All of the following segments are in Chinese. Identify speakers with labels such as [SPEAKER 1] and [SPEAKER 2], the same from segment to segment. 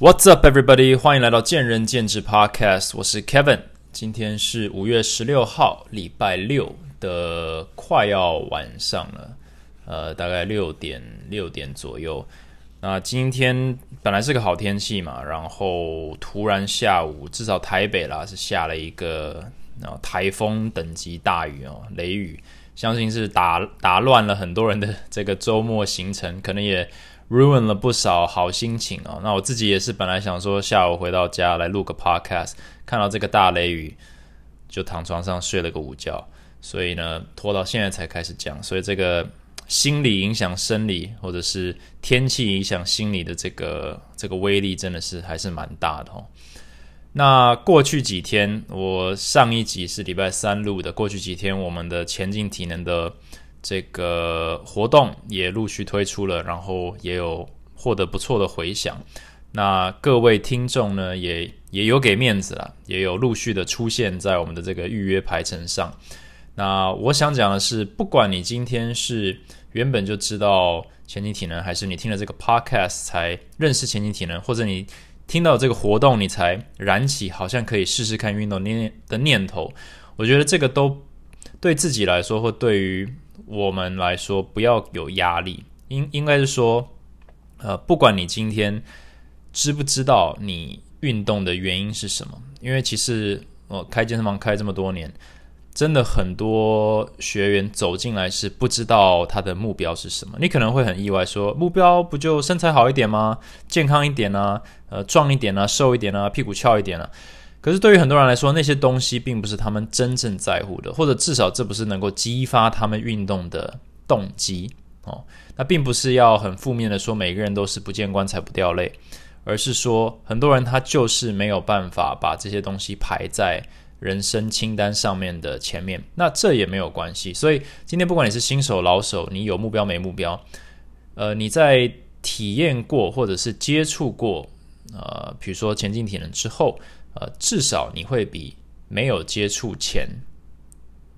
[SPEAKER 1] What's up, everybody？欢迎来到见仁见智 Podcast，我是 Kevin。今天是五月十六号，礼拜六的快要晚上了，呃，大概六点六点左右。那今天本来是个好天气嘛，然后突然下午，至少台北啦是下了一个啊台风等级大雨哦，雷雨，相信是打打乱了很多人的这个周末行程，可能也。Ruin 了不少好心情哦。那我自己也是本来想说下午回到家来录个 podcast，看到这个大雷雨，就躺床上睡了个午觉。所以呢，拖到现在才开始讲。所以这个心理影响生理，或者是天气影响心理的这个这个威力，真的是还是蛮大的哦。那过去几天，我上一集是礼拜三录的。过去几天，我们的前进体能的。这个活动也陆续推出了，然后也有获得不错的回响。那各位听众呢，也也有给面子了，也有陆续的出现在我们的这个预约排程上。那我想讲的是，不管你今天是原本就知道前进体能，还是你听了这个 podcast 才认识前进体能，或者你听到这个活动你才燃起好像可以试试看运动念的念头，我觉得这个都对自己来说，或对于我们来说，不要有压力，应应该是说，呃，不管你今天知不知道你运动的原因是什么，因为其实我开健身房开这么多年，真的很多学员走进来是不知道他的目标是什么。你可能会很意外，说目标不就身材好一点吗？健康一点啊，呃，壮一点啊，瘦一点啊，屁股翘一点啊。可是对于很多人来说，那些东西并不是他们真正在乎的，或者至少这不是能够激发他们运动的动机哦。那并不是要很负面的说每个人都是不见棺材不掉泪，而是说很多人他就是没有办法把这些东西排在人生清单上面的前面。那这也没有关系。所以今天不管你是新手老手，你有目标没目标，呃，你在体验过或者是接触过呃，比如说前进体能之后。呃，至少你会比没有接触前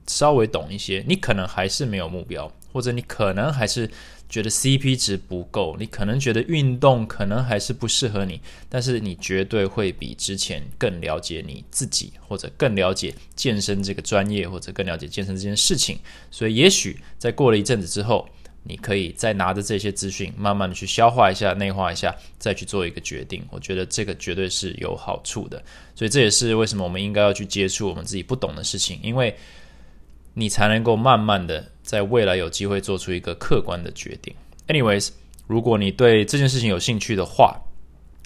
[SPEAKER 1] 稍微懂一些。你可能还是没有目标，或者你可能还是觉得 CP 值不够，你可能觉得运动可能还是不适合你。但是你绝对会比之前更了解你自己，或者更了解健身这个专业，或者更了解健身这件事情。所以，也许在过了一阵子之后。你可以再拿着这些资讯，慢慢的去消化一下、内化一下，再去做一个决定。我觉得这个绝对是有好处的，所以这也是为什么我们应该要去接触我们自己不懂的事情，因为你才能够慢慢的在未来有机会做出一个客观的决定。Anyways，如果你对这件事情有兴趣的话，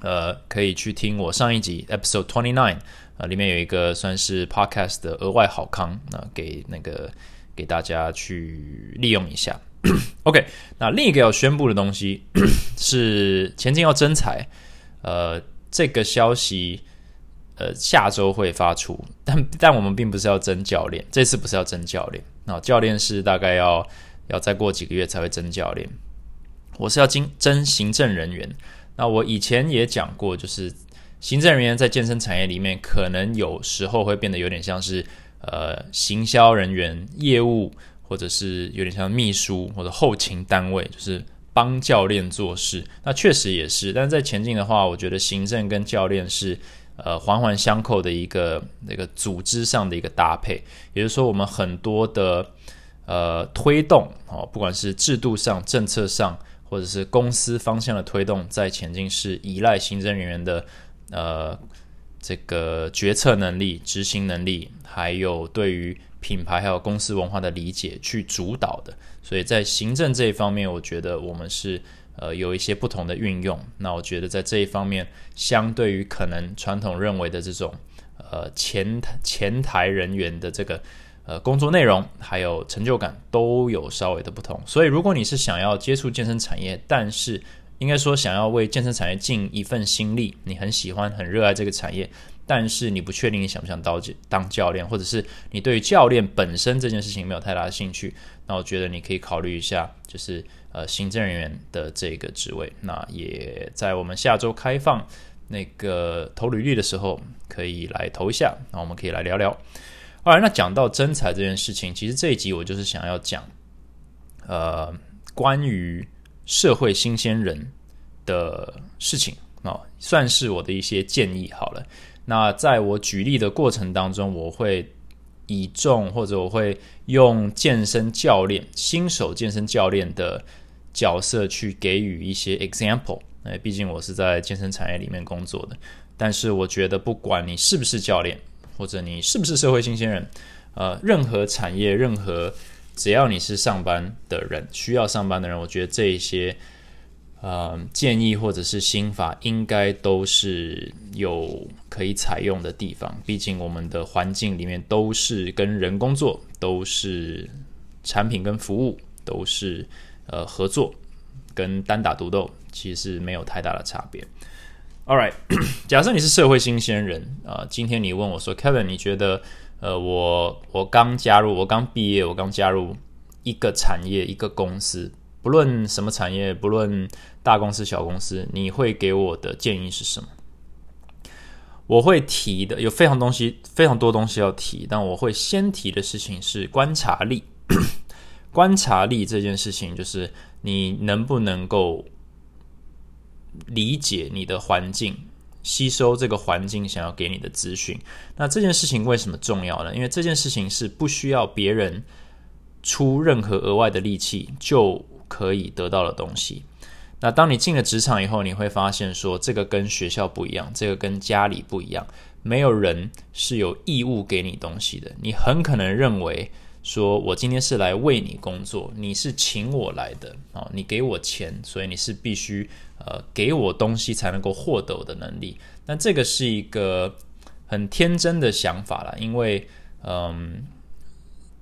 [SPEAKER 1] 呃，可以去听我上一集 Episode Twenty Nine，呃，里面有一个算是 Podcast 的额外好康，那给那个给大家去利用一下。OK，那另一个要宣布的东西 是前进要增财，呃，这个消息呃下周会发出，但但我们并不是要增教练，这次不是要增教练，那教练是大概要要再过几个月才会增教练，我是要增增行政人员。那我以前也讲过，就是行政人员在健身产业里面，可能有时候会变得有点像是呃行销人员、业务。或者是有点像秘书或者后勤单位，就是帮教练做事。那确实也是，但是在前进的话，我觉得行政跟教练是呃环环相扣的一个那个组织上的一个搭配。也就是说，我们很多的呃推动哦，不管是制度上、政策上，或者是公司方向的推动，在前进是依赖行政人员的呃这个决策能力、执行能力，还有对于。品牌还有公司文化的理解去主导的，所以在行政这一方面，我觉得我们是呃有一些不同的运用。那我觉得在这一方面，相对于可能传统认为的这种呃前前台人员的这个呃工作内容还有成就感都有稍微的不同。所以如果你是想要接触健身产业，但是应该说想要为健身产业尽一份心力，你很喜欢很热爱这个产业。但是你不确定你想不想当当教练，或者是你对教练本身这件事情没有太大的兴趣，那我觉得你可以考虑一下，就是呃行政人员的这个职位。那也在我们下周开放那个投履历的时候，可以来投一下。那我们可以来聊聊。好，那讲到真才这件事情，其实这一集我就是想要讲，呃，关于社会新鲜人的事情。哦，算是我的一些建议好了。那在我举例的过程当中，我会以重或者我会用健身教练、新手健身教练的角色去给予一些 example。哎，毕竟我是在健身产业里面工作的。但是我觉得，不管你是不是教练，或者你是不是社会新鲜人，呃，任何产业，任何只要你是上班的人，需要上班的人，我觉得这一些。呃，建议或者是心法，应该都是有可以采用的地方。毕竟我们的环境里面都是跟人工作，都是产品跟服务，都是呃合作跟单打独斗，其实没有太大的差别。All right，假设你是社会新鲜人啊，今天你问我说，Kevin，你觉得呃，我我刚加入，我刚毕业，我刚加入一个产业一个公司。不论什么产业，不论大公司小公司，你会给我的建议是什么？我会提的有非常东西，非常多东西要提，但我会先提的事情是观察力。观察力这件事情，就是你能不能够理解你的环境，吸收这个环境想要给你的资讯。那这件事情为什么重要呢？因为这件事情是不需要别人出任何额外的力气就。可以得到的东西。那当你进了职场以后，你会发现说，这个跟学校不一样，这个跟家里不一样。没有人是有义务给你东西的。你很可能认为说，我今天是来为你工作，你是请我来的啊，你给我钱，所以你是必须呃给我东西才能够获得的能力。但这个是一个很天真的想法了，因为嗯。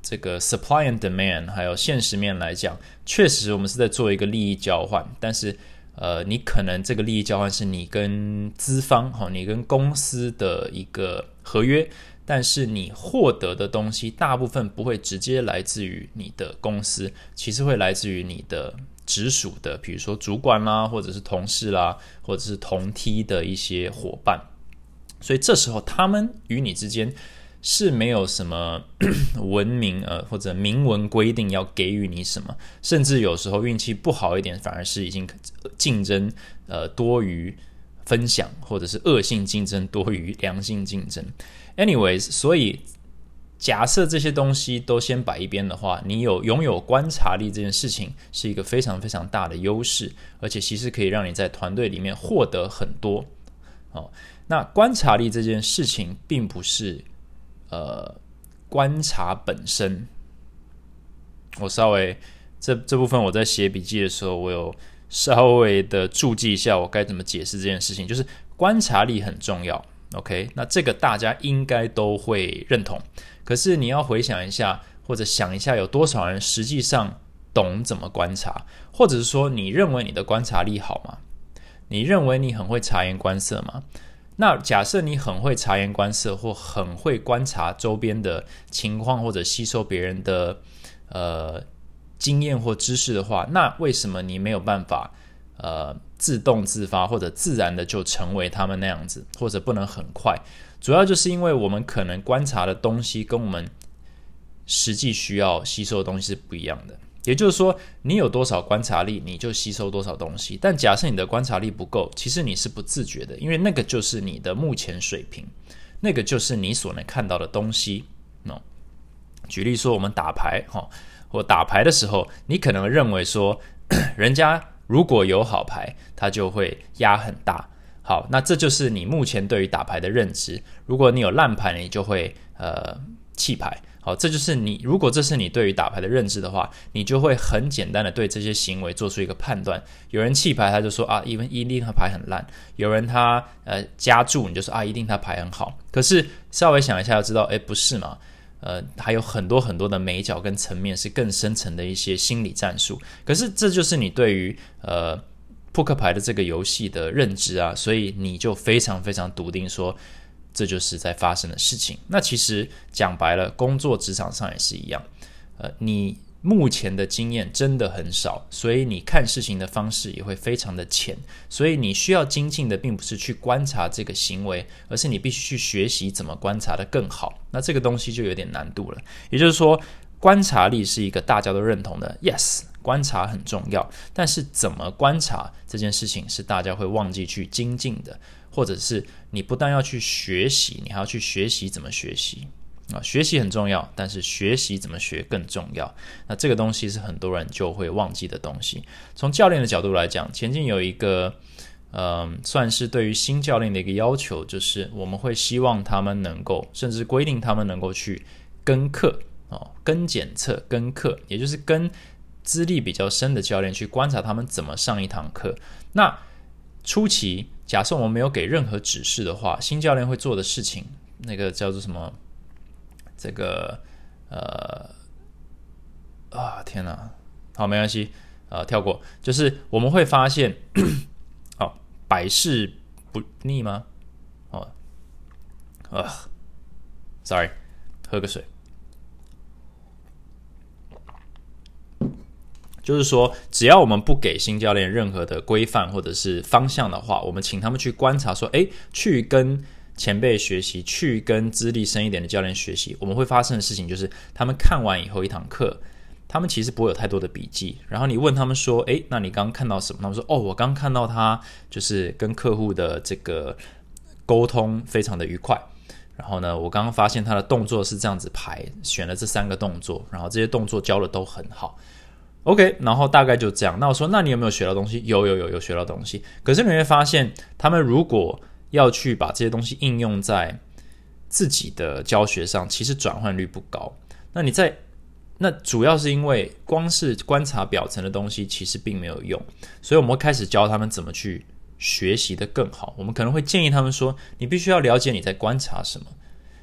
[SPEAKER 1] 这个 supply and demand，还有现实面来讲，确实我们是在做一个利益交换。但是，呃，你可能这个利益交换是你跟资方，哈，你跟公司的一个合约，但是你获得的东西大部分不会直接来自于你的公司，其实会来自于你的直属的，比如说主管啦，或者是同事啦，或者是同梯的一些伙伴。所以这时候，他们与你之间。是没有什么 文明呃或者明文规定要给予你什么，甚至有时候运气不好一点，反而是已经竞争呃多于分享，或者是恶性竞争多于良性竞争。Anyways，所以假设这些东西都先摆一边的话，你有拥有观察力这件事情是一个非常非常大的优势，而且其实可以让你在团队里面获得很多哦。那观察力这件事情并不是。呃，观察本身，我稍微这这部分我在写笔记的时候，我有稍微的注记一下，我该怎么解释这件事情。就是观察力很重要，OK？那这个大家应该都会认同。可是你要回想一下，或者想一下，有多少人实际上懂怎么观察，或者是说，你认为你的观察力好吗？你认为你很会察言观色吗？那假设你很会察言观色，或很会观察周边的情况，或者吸收别人的呃经验或知识的话，那为什么你没有办法呃自动自发或者自然的就成为他们那样子，或者不能很快？主要就是因为我们可能观察的东西跟我们实际需要吸收的东西是不一样的。也就是说，你有多少观察力，你就吸收多少东西。但假设你的观察力不够，其实你是不自觉的，因为那个就是你的目前水平，那个就是你所能看到的东西。喏，举例说，我们打牌哈，或打牌的时候，你可能认为说，人家如果有好牌，他就会压很大。好，那这就是你目前对于打牌的认知。如果你有烂牌，你就会呃弃牌。好，这就是你。如果这是你对于打牌的认知的话，你就会很简单的对这些行为做出一个判断。有人弃牌，他就说啊，因为一定他牌很烂；有人他呃加注，你就说啊，一定他牌很好。可是稍微想一下，就知道，哎，不是嘛？呃，还有很多很多的美角跟层面是更深层的一些心理战术。可是这就是你对于呃扑克牌的这个游戏的认知啊，所以你就非常非常笃定说。这就是在发生的事情。那其实讲白了，工作职场上也是一样。呃，你目前的经验真的很少，所以你看事情的方式也会非常的浅。所以你需要精进的，并不是去观察这个行为，而是你必须去学习怎么观察的更好。那这个东西就有点难度了。也就是说，观察力是一个大家都认同的。Yes。观察很重要，但是怎么观察这件事情是大家会忘记去精进的，或者是你不但要去学习，你还要去学习怎么学习啊？学习很重要，但是学习怎么学更重要。那这个东西是很多人就会忘记的东西。从教练的角度来讲，前进有一个。嗯，算是对于新教练的一个要求，就是我们会希望他们能够，甚至规定他们能够去跟课哦，跟检测、跟课，也就是跟资历比较深的教练去观察他们怎么上一堂课。那初期，假设我们没有给任何指示的话，新教练会做的事情，那个叫做什么？这个呃啊，天哪！好，没关系，呃，跳过，就是我们会发现。哦百试不腻吗？哦，啊，sorry，喝个水。就是说，只要我们不给新教练任何的规范或者是方向的话，我们请他们去观察，说，诶，去跟前辈学习，去跟资历深一点的教练学习，我们会发生的事情就是，他们看完以后一堂课。他们其实不会有太多的笔记，然后你问他们说：“诶，那你刚刚看到什么？”他们说：“哦，我刚看到他就是跟客户的这个沟通非常的愉快。然后呢，我刚刚发现他的动作是这样子排，选了这三个动作，然后这些动作教的都很好。OK，然后大概就这样。那我说，那你有没有学到东西？有，有，有，有学到东西。可是你会发现，他们如果要去把这些东西应用在自己的教学上，其实转换率不高。那你在那主要是因为光是观察表层的东西其实并没有用，所以我们开始教他们怎么去学习的更好。我们可能会建议他们说：“你必须要了解你在观察什么，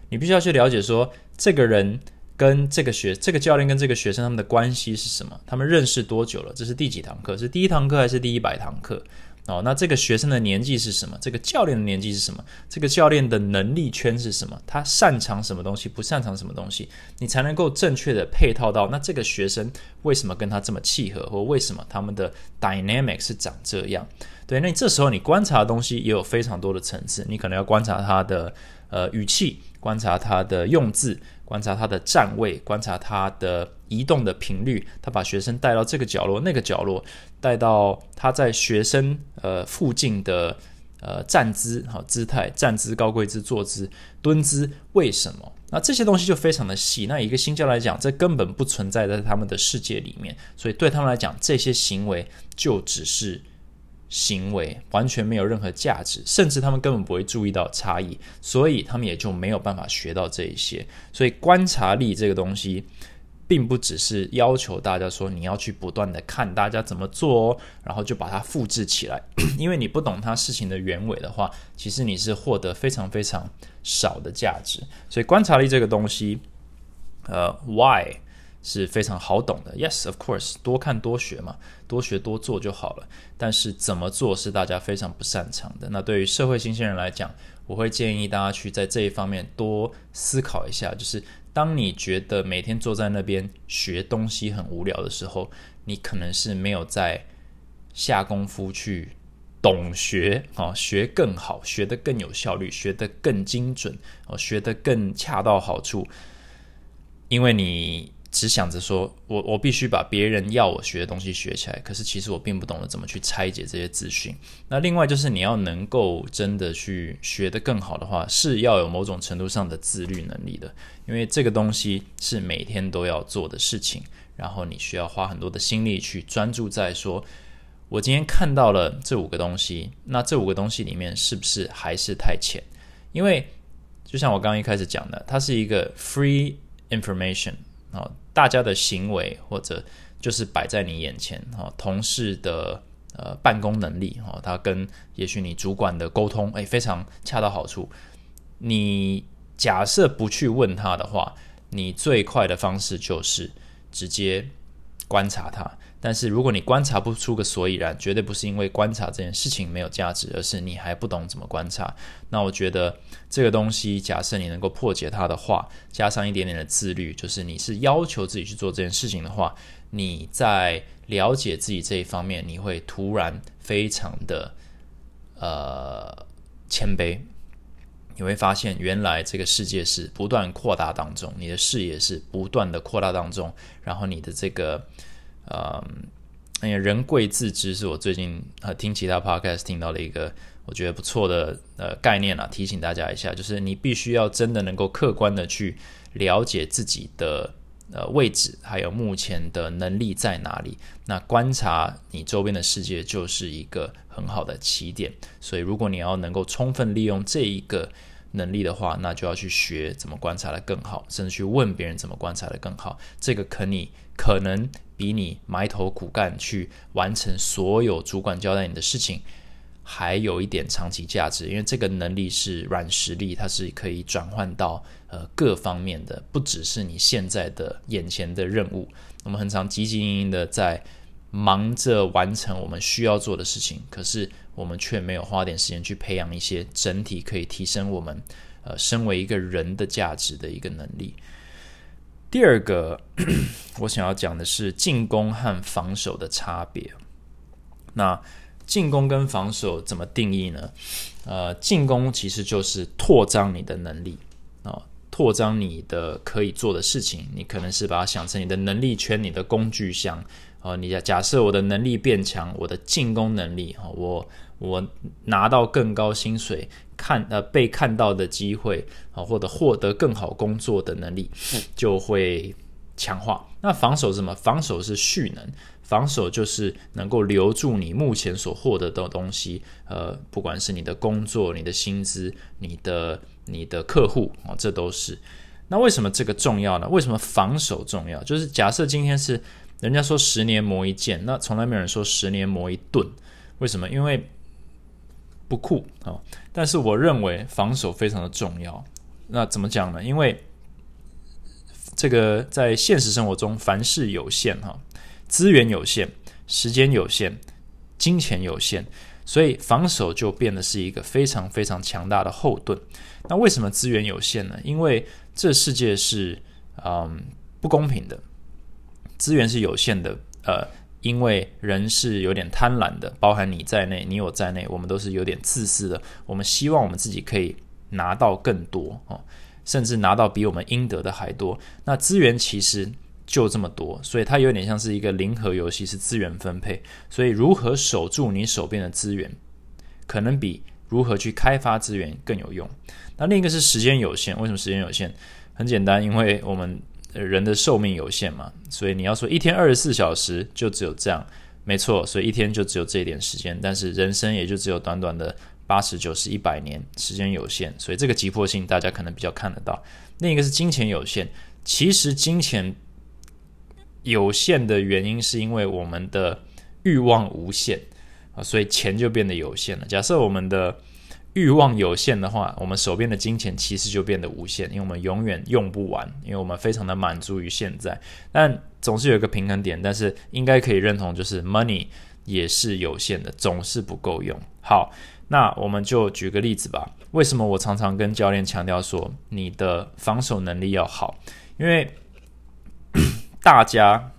[SPEAKER 1] 你必须要去了解说这个人跟这个学这个教练跟这个学生他们的关系是什么，他们认识多久了？这是第几堂课？是第一堂课还是第一百堂课？”哦，那这个学生的年纪是什么？这个教练的年纪是什么？这个教练的能力圈是什么？他擅长什么东西？不擅长什么东西？你才能够正确的配套到那这个学生为什么跟他这么契合，或为什么他们的 dynamic 是长这样？对，那你这时候你观察的东西也有非常多的层次，你可能要观察他的呃语气，观察他的用字。观察他的站位，观察他的移动的频率，他把学生带到这个角落、那个角落，带到他在学生呃附近的呃站姿、好姿态、站姿、高跪姿、坐姿、蹲姿，为什么？那这些东西就非常的细。那一个新教来讲，这根本不存在在他们的世界里面，所以对他们来讲，这些行为就只是。行为完全没有任何价值，甚至他们根本不会注意到差异，所以他们也就没有办法学到这一些。所以观察力这个东西，并不只是要求大家说你要去不断的看大家怎么做哦，然后就把它复制起来。因为你不懂它事情的原委的话，其实你是获得非常非常少的价值。所以观察力这个东西，呃，why？是非常好懂的，Yes, of course，多看多学嘛，多学多做就好了。但是怎么做是大家非常不擅长的。那对于社会新鲜人来讲，我会建议大家去在这一方面多思考一下。就是当你觉得每天坐在那边学东西很无聊的时候，你可能是没有在下功夫去懂学啊，学更好，学得更有效率，学得更精准，哦，学得更恰到好处，因为你。只想着说，我我必须把别人要我学的东西学起来，可是其实我并不懂得怎么去拆解这些资讯。那另外就是你要能够真的去学得更好的话，是要有某种程度上的自律能力的，因为这个东西是每天都要做的事情，然后你需要花很多的心力去专注在说，我今天看到了这五个东西，那这五个东西里面是不是还是太浅？因为就像我刚刚一开始讲的，它是一个 free information 啊。大家的行为或者就是摆在你眼前哈，同事的呃办公能力哈，他跟也许你主管的沟通诶非常恰到好处。你假设不去问他的话，你最快的方式就是直接观察他。但是如果你观察不出个所以然，绝对不是因为观察这件事情没有价值，而是你还不懂怎么观察。那我觉得这个东西，假设你能够破解它的话，加上一点点的自律，就是你是要求自己去做这件事情的话，你在了解自己这一方面，你会突然非常的呃谦卑。你会发现，原来这个世界是不断扩大当中，你的视野是不断的扩大当中，然后你的这个。嗯，哎呀，人贵自知是我最近呃听其他 podcast 听到的一个我觉得不错的呃概念啊，提醒大家一下，就是你必须要真的能够客观的去了解自己的。呃，位置还有目前的能力在哪里？那观察你周边的世界就是一个很好的起点。所以，如果你要能够充分利用这一个能力的话，那就要去学怎么观察的更好，甚至去问别人怎么观察的更好。这个可你可能比你埋头苦干去完成所有主管交代你的事情。还有一点长期价值，因为这个能力是软实力，它是可以转换到呃各方面的，不只是你现在的眼前的任务。我们很常汲汲营营的在忙着完成我们需要做的事情，可是我们却没有花点时间去培养一些整体可以提升我们呃身为一个人的价值的一个能力。第二个，我想要讲的是进攻和防守的差别。那进攻跟防守怎么定义呢？呃，进攻其实就是扩张你的能力啊，扩张你的可以做的事情。你可能是把它想成你的能力圈、你的工具箱啊。你假假设我的能力变强，我的进攻能力啊，我我拿到更高薪水、看呃被看到的机会啊，或者获得更好工作的能力就会强化。那防守是什么？防守是蓄能。防守就是能够留住你目前所获得的东西，呃，不管是你的工作、你的薪资、你的你的客户啊，这都是。那为什么这个重要呢？为什么防守重要？就是假设今天是人家说十年磨一剑，那从来没有人说十年磨一盾。为什么？因为不酷啊。但是我认为防守非常的重要。那怎么讲呢？因为这个在现实生活中凡事有限哈。资源有限，时间有限，金钱有限，所以防守就变得是一个非常非常强大的后盾。那为什么资源有限呢？因为这世界是嗯不公平的，资源是有限的。呃，因为人是有点贪婪的，包含你在内，你我在内，我们都是有点自私的。我们希望我们自己可以拿到更多哦，甚至拿到比我们应得的还多。那资源其实。就这么多，所以它有点像是一个零和游戏，是资源分配。所以如何守住你手边的资源，可能比如何去开发资源更有用。那另一个是时间有限，为什么时间有限？很简单，因为我们人的寿命有限嘛。所以你要说一天二十四小时就只有这样，没错。所以一天就只有这一点时间，但是人生也就只有短短的八十九十一百年，时间有限，所以这个急迫性大家可能比较看得到。另一个是金钱有限，其实金钱。有限的原因是因为我们的欲望无限啊，所以钱就变得有限了。假设我们的欲望有限的话，我们手边的金钱其实就变得无限，因为我们永远用不完，因为我们非常的满足于现在。但总是有一个平衡点，但是应该可以认同，就是 money 也是有限的，总是不够用。好，那我们就举个例子吧。为什么我常常跟教练强调说，你的防守能力要好？因为 大家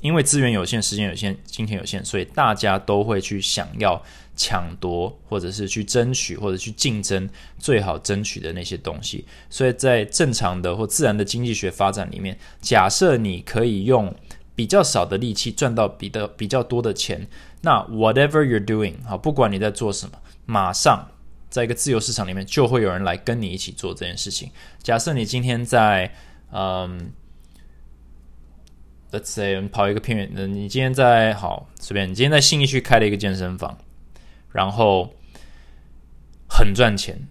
[SPEAKER 1] 因为资源有限、时间有限、金钱有限，所以大家都会去想要抢夺，或者是去争取，或者去竞争最好争取的那些东西。所以在正常的或自然的经济学发展里面，假设你可以用比较少的力气赚到比的比较多的钱，那 whatever you're doing，好，不管你在做什么，马上在一个自由市场里面就会有人来跟你一起做这件事情。假设你今天在嗯。Let's say，跑一个偏远，你今天在好随便，你今天在信义区开了一个健身房，然后很赚钱，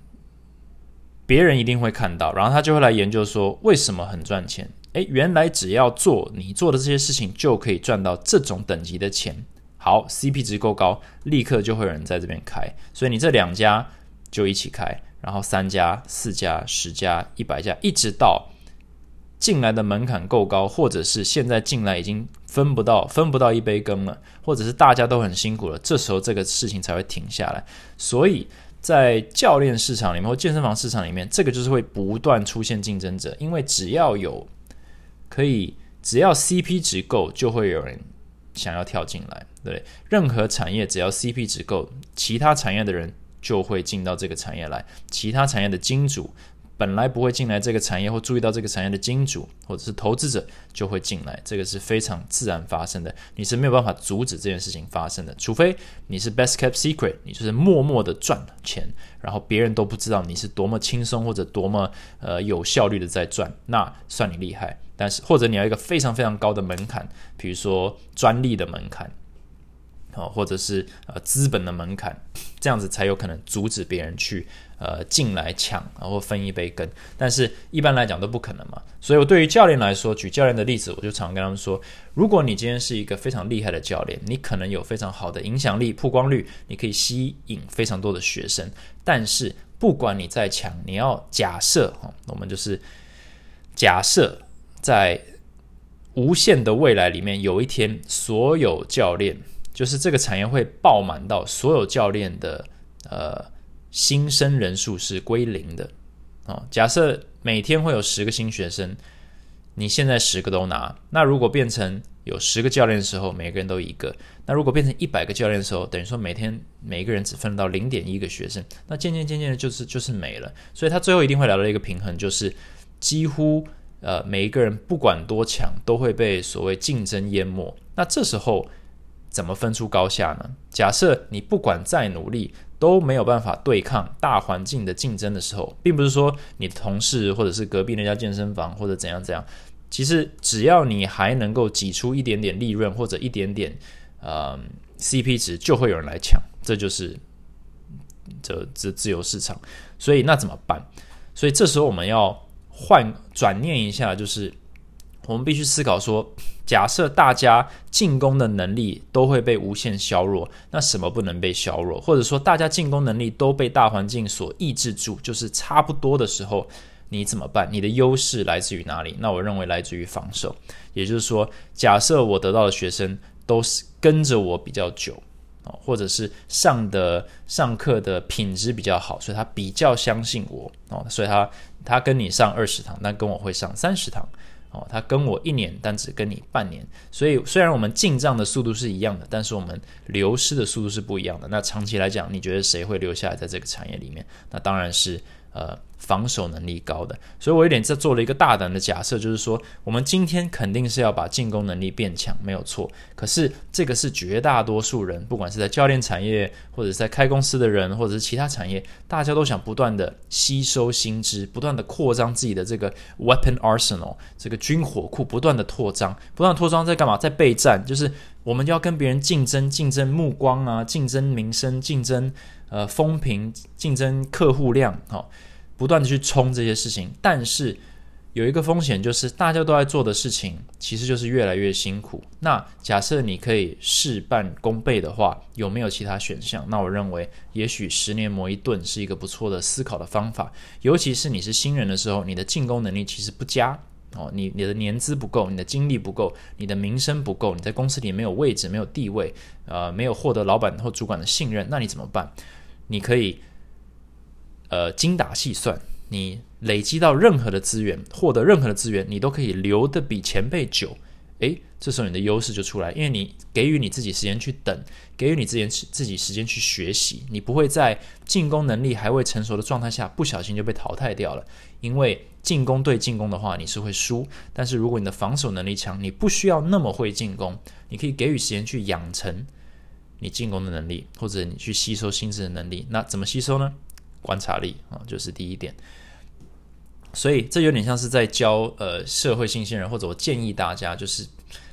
[SPEAKER 1] 别人一定会看到，然后他就会来研究说为什么很赚钱？诶，原来只要做你做的这些事情，就可以赚到这种等级的钱。好，CP 值够高，立刻就会有人在这边开，所以你这两家就一起开，然后三家、四家、十家、一百家，一直到。进来的门槛够高，或者是现在进来已经分不到分不到一杯羹了，或者是大家都很辛苦了，这时候这个事情才会停下来。所以在教练市场里面或健身房市场里面，这个就是会不断出现竞争者，因为只要有可以，只要 CP 值够，就会有人想要跳进来。对，任何产业只要 CP 值够，其他产业的人就会进到这个产业来，其他产业的金主。本来不会进来这个产业或注意到这个产业的金主或者是投资者就会进来，这个是非常自然发生的，你是没有办法阻止这件事情发生的，除非你是 best kept secret，你就是默默的赚钱，然后别人都不知道你是多么轻松或者多么呃有效率的在赚，那算你厉害。但是或者你要一个非常非常高的门槛，比如说专利的门槛。哦，或者是呃资本的门槛，这样子才有可能阻止别人去呃进来抢，然后分一杯羹。但是一般来讲都不可能嘛。所以我对于教练来说，举教练的例子，我就常跟他们说：如果你今天是一个非常厉害的教练，你可能有非常好的影响力、曝光率，你可以吸引非常多的学生。但是不管你再强，你要假设哈，我们就是假设在无限的未来里面，有一天所有教练。就是这个产业会爆满到所有教练的呃新生人数是归零的啊。假设每天会有十个新学生，你现在十个都拿，那如果变成有十个教练的时候，每个人都一个，那如果变成一百个教练的时候，等于说每天每一个人只分到零点一个学生，那渐渐渐渐的就是就是没了。所以他最后一定会来到一个平衡，就是几乎呃每一个人不管多强，都会被所谓竞争淹没。那这时候。怎么分出高下呢？假设你不管再努力都没有办法对抗大环境的竞争的时候，并不是说你的同事或者是隔壁那家健身房或者怎样怎样，其实只要你还能够挤出一点点利润或者一点点呃 CP 值，就会有人来抢，这就是这这自由市场。所以那怎么办？所以这时候我们要换转念一下，就是我们必须思考说。假设大家进攻的能力都会被无限削弱，那什么不能被削弱？或者说大家进攻能力都被大环境所抑制住，就是差不多的时候，你怎么办？你的优势来自于哪里？那我认为来自于防守。也就是说，假设我得到的学生都是跟着我比较久哦，或者是上的上课的品质比较好，所以他比较相信我哦，所以他他跟你上二十堂，但跟我会上三十堂。哦，他跟我一年，但只跟你半年，所以虽然我们进账的速度是一样的，但是我们流失的速度是不一样的。那长期来讲，你觉得谁会留下来在这个产业里面？那当然是呃。防守能力高的，所以我有点在做了一个大胆的假设，就是说，我们今天肯定是要把进攻能力变强，没有错。可是这个是绝大多数人，不管是在教练产业，或者是在开公司的人，或者是其他产业，大家都想不断的吸收新知，不断的扩张自己的这个 weapon arsenal，这个军火库，不断的扩张，不断拓张在干嘛？在备战，就是我们要跟别人竞争，竞争目光啊，竞争名声，竞争呃风评，竞争客户量，好。不断的去冲这些事情，但是有一个风险，就是大家都在做的事情，其实就是越来越辛苦。那假设你可以事半功倍的话，有没有其他选项？那我认为，也许十年磨一盾是一个不错的思考的方法。尤其是你是新人的时候，你的进攻能力其实不佳哦，你你的年资不够，你的精力不够，你的名声不够，你在公司里没有位置，没有地位，呃，没有获得老板或主管的信任，那你怎么办？你可以。呃，精打细算，你累积到任何的资源，获得任何的资源，你都可以留的比前辈久。诶，这时候你的优势就出来，因为你给予你自己时间去等，给予你自己自己时间去学习，你不会在进攻能力还未成熟的状态下不小心就被淘汰掉了。因为进攻对进攻的话，你是会输；但是如果你的防守能力强，你不需要那么会进攻，你可以给予时间去养成你进攻的能力，或者你去吸收新知的能力。那怎么吸收呢？观察力啊，就是第一点，所以这有点像是在教呃社会新鲜人，或者我建议大家，就是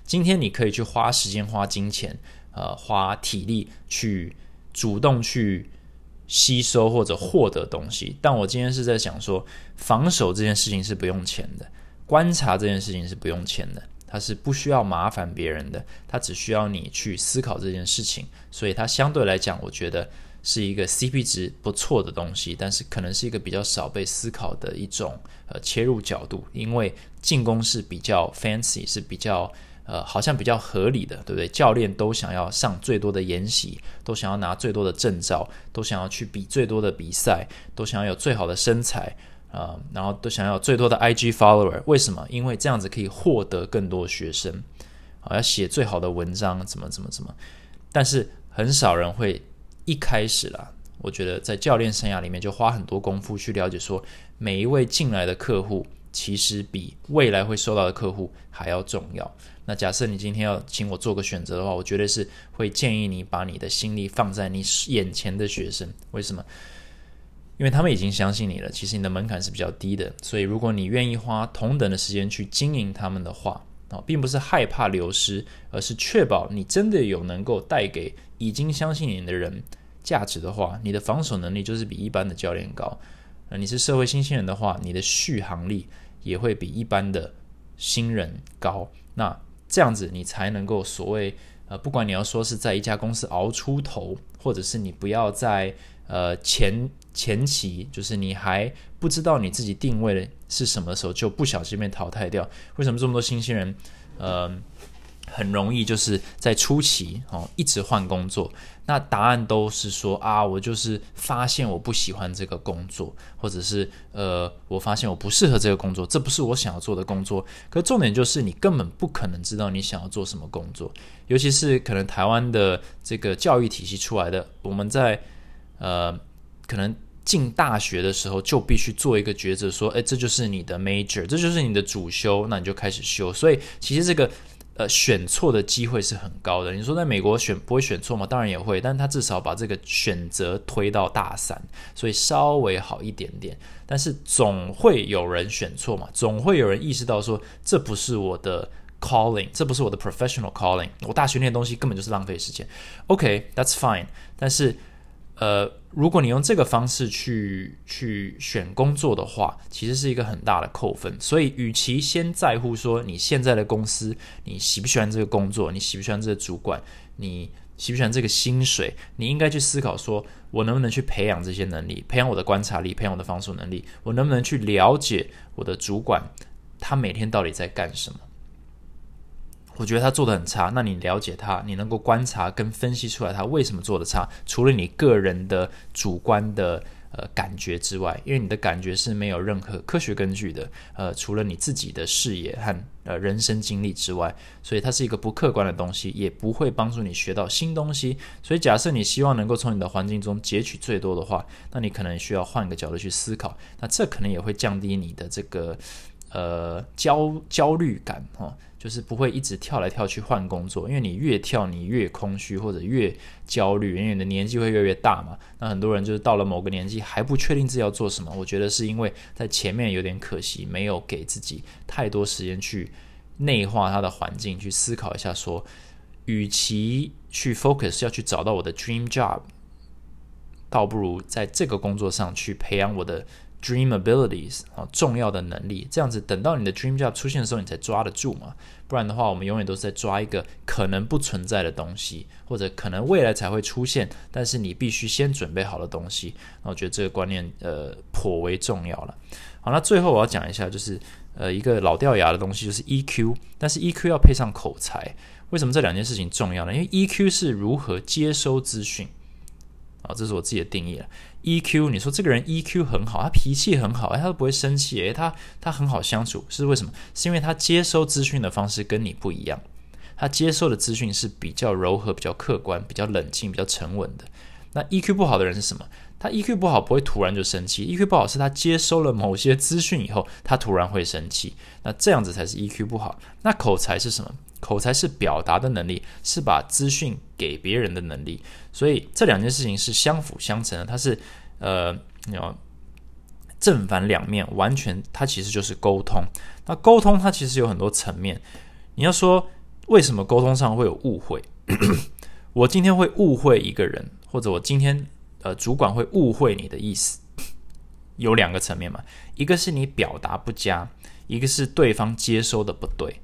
[SPEAKER 1] 今天你可以去花时间、花金钱、呃花体力去主动去吸收或者获得东西。但我今天是在想说，防守这件事情是不用钱的，观察这件事情是不用钱的，它是不需要麻烦别人的，它只需要你去思考这件事情，所以它相对来讲，我觉得。是一个 CP 值不错的东西，但是可能是一个比较少被思考的一种呃切入角度，因为进攻是比较 fancy，是比较呃好像比较合理的，对不对？教练都想要上最多的研习，都想要拿最多的证照，都想要去比最多的比赛，都想要有最好的身材啊，然后都想要最多的 IG follower。为什么？因为这样子可以获得更多学生啊，要写最好的文章，怎么怎么怎么？但是很少人会。一开始啦，我觉得在教练生涯里面就花很多功夫去了解，说每一位进来的客户其实比未来会收到的客户还要重要。那假设你今天要请我做个选择的话，我绝对是会建议你把你的心力放在你眼前的学生。为什么？因为他们已经相信你了，其实你的门槛是比较低的。所以如果你愿意花同等的时间去经营他们的话，啊，并不是害怕流失，而是确保你真的有能够带给已经相信你的人价值的话，你的防守能力就是比一般的教练高。呃，你是社会新鲜人的话，你的续航力也会比一般的新人高。那这样子，你才能够所谓呃，不管你要说是在一家公司熬出头，或者是你不要在呃前前期，就是你还不知道你自己定位的是什么时候，就不小心被淘汰掉。为什么这么多新鲜人，呃，很容易就是在初期哦一直换工作？那答案都是说啊，我就是发现我不喜欢这个工作，或者是呃，我发现我不适合这个工作，这不是我想要做的工作。可重点就是你根本不可能知道你想要做什么工作，尤其是可能台湾的这个教育体系出来的，我们在呃可能进大学的时候就必须做一个抉择，说，哎，这就是你的 major，这就是你的主修，那你就开始修。所以其实这个。呃，选错的机会是很高的。你说在美国选不会选错吗？当然也会，但他至少把这个选择推到大三，所以稍微好一点点。但是总会有人选错嘛，总会有人意识到说这不是我的 calling，这不是我的 professional calling，我大学那些东西根本就是浪费时间。OK，that's fine。但是呃，如果你用这个方式去去选工作的话，其实是一个很大的扣分。所以，与其先在乎说你现在的公司你喜不喜欢这个工作，你喜不喜欢这个主管，你喜不喜欢这个薪水，你应该去思考说，我能不能去培养这些能力，培养我的观察力，培养我的防守能力，我能不能去了解我的主管他每天到底在干什么。我觉得他做的很差，那你了解他，你能够观察跟分析出来他为什么做的差，除了你个人的主观的呃感觉之外，因为你的感觉是没有任何科学根据的，呃，除了你自己的视野和呃人生经历之外，所以它是一个不客观的东西，也不会帮助你学到新东西。所以假设你希望能够从你的环境中截取最多的话，那你可能需要换个角度去思考，那这可能也会降低你的这个呃焦焦虑感哈。就是不会一直跳来跳去换工作，因为你越跳你越空虚或者越焦虑，因为你的年纪会越来越大嘛。那很多人就是到了某个年纪还不确定自己要做什么，我觉得是因为在前面有点可惜，没有给自己太多时间去内化他的环境，去思考一下说，与其去 focus 要去找到我的 dream job，倒不如在这个工作上去培养我的。Dream abilities 啊，重要的能力，这样子等到你的 dream job 出现的时候，你才抓得住嘛。不然的话，我们永远都是在抓一个可能不存在的东西，或者可能未来才会出现，但是你必须先准备好的东西。那我觉得这个观念呃颇为重要了。好，那最后我要讲一下，就是呃一个老掉牙的东西，就是 EQ，但是 EQ 要配上口才。为什么这两件事情重要呢？因为 EQ 是如何接收资讯。啊，这是我自己的定义了。EQ，你说这个人 EQ 很好，他脾气很好，哎，他都不会生气，哎，他他很好相处，是为什么？是因为他接收资讯的方式跟你不一样，他接收的资讯是比较柔和、比较客观、比较冷静、比较沉稳的。那 EQ 不好的人是什么？他 EQ 不好不会突然就生气，EQ 不好是他接收了某些资讯以后，他突然会生气。那这样子才是 EQ 不好。那口才是什么？口才是表达的能力，是把资讯给别人的能力。所以这两件事情是相辅相成的，它是呃，有正反两面，完全它其实就是沟通。那沟通它其实有很多层面。你要说为什么沟通上会有误会？我今天会误会一个人，或者我今天。呃，主管会误会你的意思，有两个层面嘛，一个是你表达不佳，一个是对方接收的不对。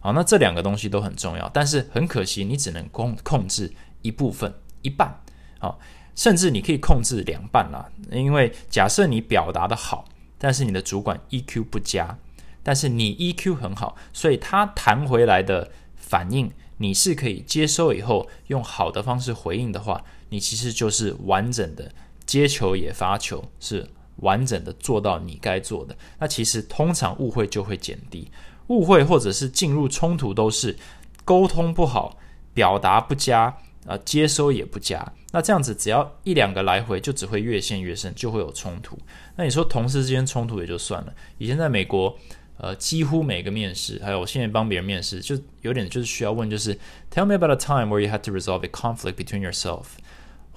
[SPEAKER 1] 好，那这两个东西都很重要，但是很可惜，你只能控控制一部分，一半。好，甚至你可以控制两半啦，因为假设你表达的好，但是你的主管 EQ 不佳，但是你 EQ 很好，所以他弹回来的反应，你是可以接收以后用好的方式回应的话。你其实就是完整的接球也发球，是完整的做到你该做的。那其实通常误会就会减低，误会或者是进入冲突都是沟通不好、表达不佳，啊，接收也不佳。那这样子只要一两个来回，就只会越陷越深，就会有冲突。那你说同事之间冲突也就算了，以前在美国。呃，几乎每个面试，还有我现在帮别人面试，就有点就是需要问，就是 Tell me about a time where you had to resolve a conflict between yourself，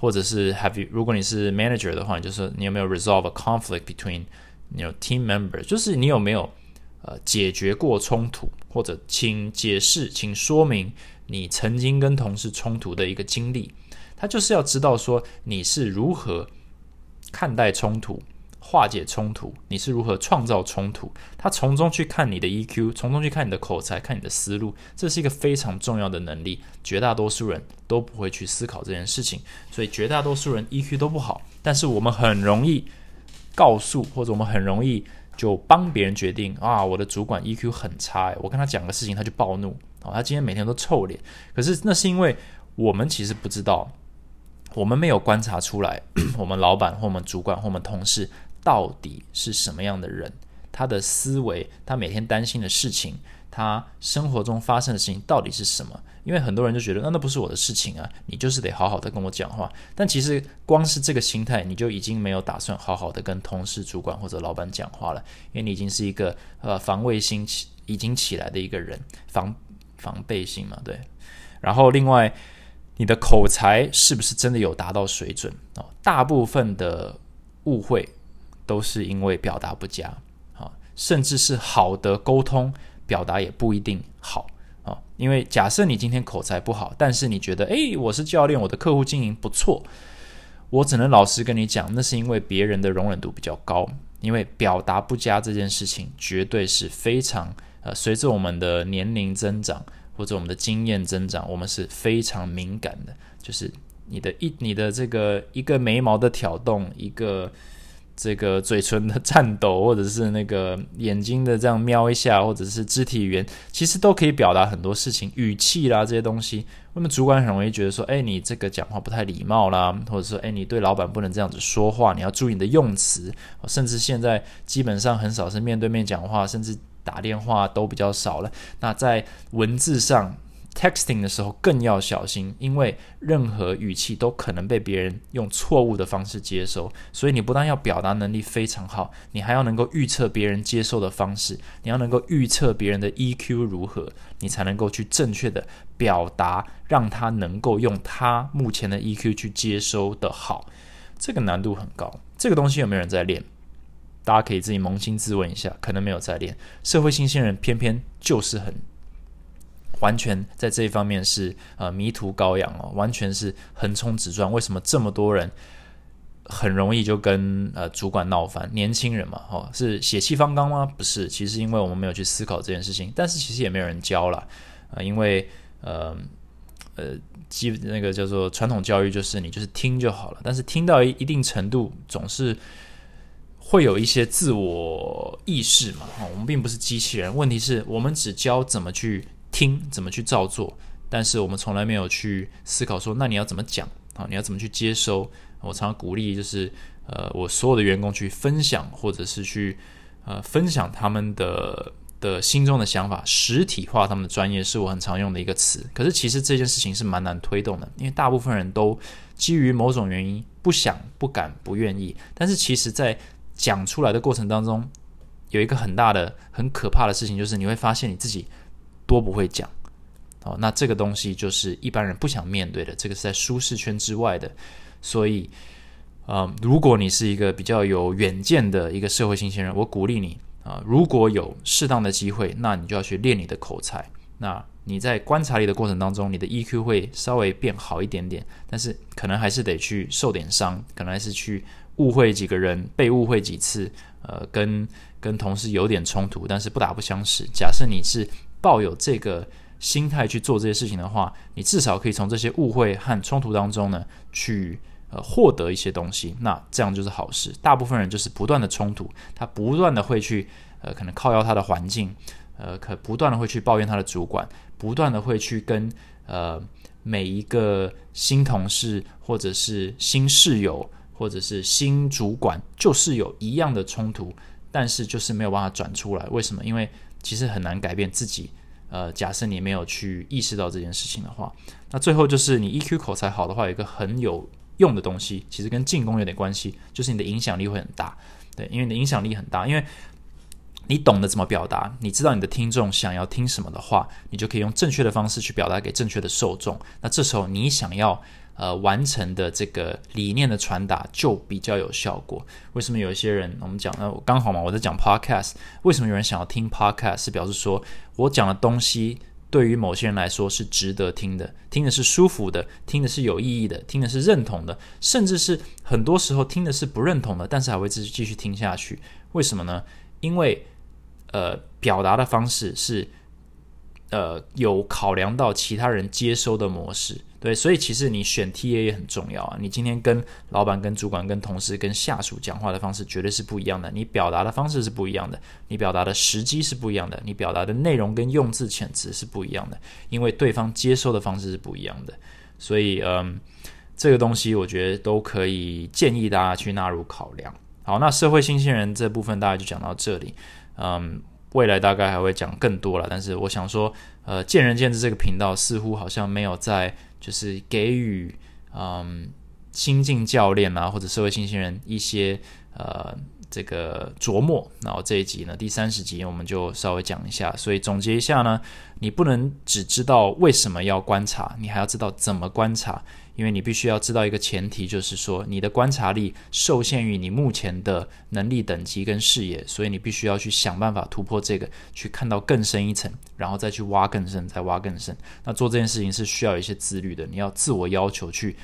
[SPEAKER 1] 或者是 Have you？如果你是 manager 的话，就是你有没有 resolve a conflict between your team members？就是你有没有呃解决过冲突，或者请解释，请说明你曾经跟同事冲突的一个经历。他就是要知道说你是如何看待冲突。化解冲突，你是如何创造冲突？他从中去看你的 EQ，从中去看你的口才，看你的思路，这是一个非常重要的能力。绝大多数人都不会去思考这件事情，所以绝大多数人 EQ 都不好。但是我们很容易告诉，或者我们很容易就帮别人决定啊，我的主管 EQ 很差，我跟他讲个事情他就暴怒，哦，他今天每天都臭脸。可是那是因为我们其实不知道，我们没有观察出来，我们老板或我们主管或我们同事。到底是什么样的人？他的思维，他每天担心的事情，他生活中发生的事情到底是什么？因为很多人就觉得，那那不是我的事情啊，你就是得好好的跟我讲话。但其实光是这个心态，你就已经没有打算好好的跟同事、主管或者老板讲话了，因为你已经是一个呃防卫心起已经起来的一个人，防防备心嘛，对。然后另外，你的口才是不是真的有达到水准哦？大部分的误会。都是因为表达不佳，啊，甚至是好的沟通表达也不一定好啊。因为假设你今天口才不好，但是你觉得，诶，我是教练，我的客户经营不错，我只能老实跟你讲，那是因为别人的容忍度比较高。因为表达不佳这件事情，绝对是非常呃，随着我们的年龄增长或者我们的经验增长，我们是非常敏感的。就是你的一你的这个一个眉毛的挑动，一个。这个嘴唇的颤抖，或者是那个眼睛的这样瞄一下，或者是肢体语言，其实都可以表达很多事情。语气啦这些东西，那么主管很容易觉得说，哎，你这个讲话不太礼貌啦，或者说，哎，你对老板不能这样子说话，你要注意你的用词。甚至现在基本上很少是面对面讲话，甚至打电话都比较少了。那在文字上。Texting 的时候更要小心，因为任何语气都可能被别人用错误的方式接收。所以你不但要表达能力非常好，你还要能够预测别人接受的方式，你要能够预测别人的 EQ 如何，你才能够去正确的表达，让他能够用他目前的 EQ 去接收的好。这个难度很高，这个东西有没有人在练？大家可以自己扪心自问一下，可能没有在练。社会新鲜人偏偏就是很。完全在这一方面是呃迷途羔羊哦，完全是横冲直撞。为什么这么多人很容易就跟呃主管闹翻？年轻人嘛，哦，是血气方刚吗？不是，其实因为我们没有去思考这件事情，但是其实也没有人教了啊，因为呃呃基那个叫做传统教育就是你就是听就好了，但是听到一定程度总是会有一些自我意识嘛，哦，我们并不是机器人，问题是我们只教怎么去。听怎么去照做，但是我们从来没有去思考说，那你要怎么讲啊？你要怎么去接收？我常常鼓励，就是呃，我所有的员工去分享，或者是去呃分享他们的的心中的想法，实体化他们的专业，是我很常用的一个词。可是其实这件事情是蛮难推动的，因为大部分人都基于某种原因不想、不敢、不愿意。但是其实，在讲出来的过程当中，有一个很大的、很可怕的事情，就是你会发现你自己。多不会讲，哦，那这个东西就是一般人不想面对的，这个是在舒适圈之外的。所以，呃，如果你是一个比较有远见的一个社会新鲜人，我鼓励你啊，如果有适当的机会，那你就要去练你的口才。那你在观察力的过程当中，你的 EQ 会稍微变好一点点，但是可能还是得去受点伤，可能还是去误会几个人，被误会几次，呃，跟跟同事有点冲突，但是不打不相识。假设你是。抱有这个心态去做这些事情的话，你至少可以从这些误会和冲突当中呢，去呃获得一些东西。那这样就是好事。大部分人就是不断的冲突，他不断的会去呃可能靠邀他的环境，呃可不断的会去抱怨他的主管，不断的会去跟呃每一个新同事或者是新室友或者是新主管，就是有一样的冲突，但是就是没有办法转出来。为什么？因为其实很难改变自己，呃，假设你没有去意识到这件事情的话，那最后就是你 EQ 口才好的话，有一个很有用的东西，其实跟进攻有点关系，就是你的影响力会很大。对，因为你的影响力很大，因为你懂得怎么表达，你知道你的听众想要听什么的话，你就可以用正确的方式去表达给正确的受众。那这时候你想要呃完成的这个理念的传达就比较有效果。为什么有一些人我们讲呃刚好嘛，我在讲 podcast，为什么有人想要听 podcast？是表示说我讲的东西对于某些人来说是值得听的，听的是舒服的，听的是有意义的，听的是认同的，甚至是很多时候听的是不认同的，但是还会继续继续听下去。为什么呢？因为呃，表达的方式是，呃，有考量到其他人接收的模式，对，所以其实你选 T A 也很重要啊。你今天跟老板、跟主管、跟同事、跟下属讲话的方式绝对是不一样的，你表达的方式是不一样的，你表达的时机是不一样的，你表达的内容跟用字遣词是不一样的，因为对方接收的方式是不一样的。所以，嗯，这个东西我觉得都可以建议大家去纳入考量。好，那社会新鲜人这部分大概就讲到这里。嗯，未来大概还会讲更多了，但是我想说，呃，见仁见智这个频道似乎好像没有在就是给予嗯新进教练啊或者社会新鲜人一些呃这个琢磨。然后这一集呢，第三十集我们就稍微讲一下。所以总结一下呢，你不能只知道为什么要观察，你还要知道怎么观察。因为你必须要知道一个前提，就是说你的观察力受限于你目前的能力等级跟视野，所以你必须要去想办法突破这个，去看到更深一层，然后再去挖更深，再挖更深。那做这件事情是需要一些自律的，你要自我要求去，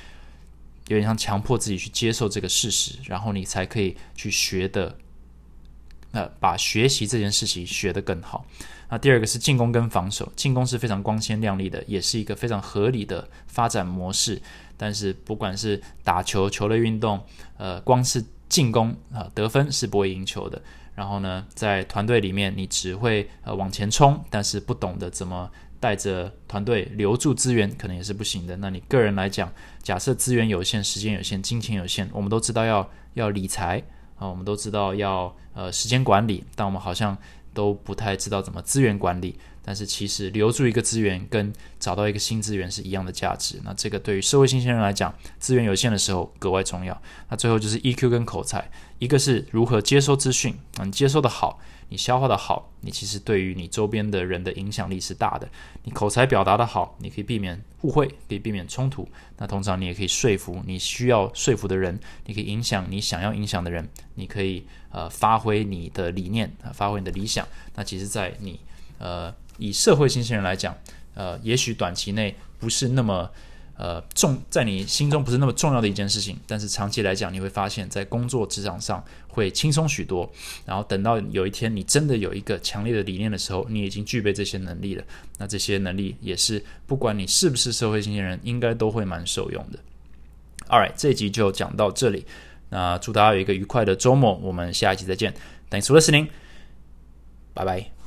[SPEAKER 1] 有点像强迫自己去接受这个事实，然后你才可以去学的，呃，把学习这件事情学得更好。那第二个是进攻跟防守，进攻是非常光鲜亮丽的，也是一个非常合理的发展模式。但是不管是打球球类运动，呃，光是进攻啊得分是不会赢球的。然后呢，在团队里面，你只会呃往前冲，但是不懂得怎么带着团队留住资源，可能也是不行的。那你个人来讲，假设资源有限、时间有限、金钱有限，我们都知道要要理财啊，我们都知道要呃时间管理，但我们好像。都不太知道怎么资源管理，但是其实留住一个资源跟找到一个新资源是一样的价值。那这个对于社会新鲜人来讲，资源有限的时候格外重要。那最后就是 EQ 跟口才，一个是如何接收资讯，你接收的好。你消化的好，你其实对于你周边的人的影响力是大的。你口才表达的好，你可以避免误会，可以避免冲突。那通常你也可以说服你需要说服的人，你可以影响你想要影响的人，你可以呃发挥你的理念啊，发挥你的理想。那其实，在你呃以社会新鲜人来讲，呃，也许短期内不是那么。呃，重在你心中不是那么重要的一件事情，但是长期来讲，你会发现在工作职场上会轻松许多。然后等到有一天你真的有一个强烈的理念的时候，你已经具备这些能力了。那这些能力也是不管你是不是社会新鲜人，应该都会蛮受用的。All right，这集就讲到这里。那祝大家有一个愉快的周末，我们下一集再见。Thanks for listening，拜拜。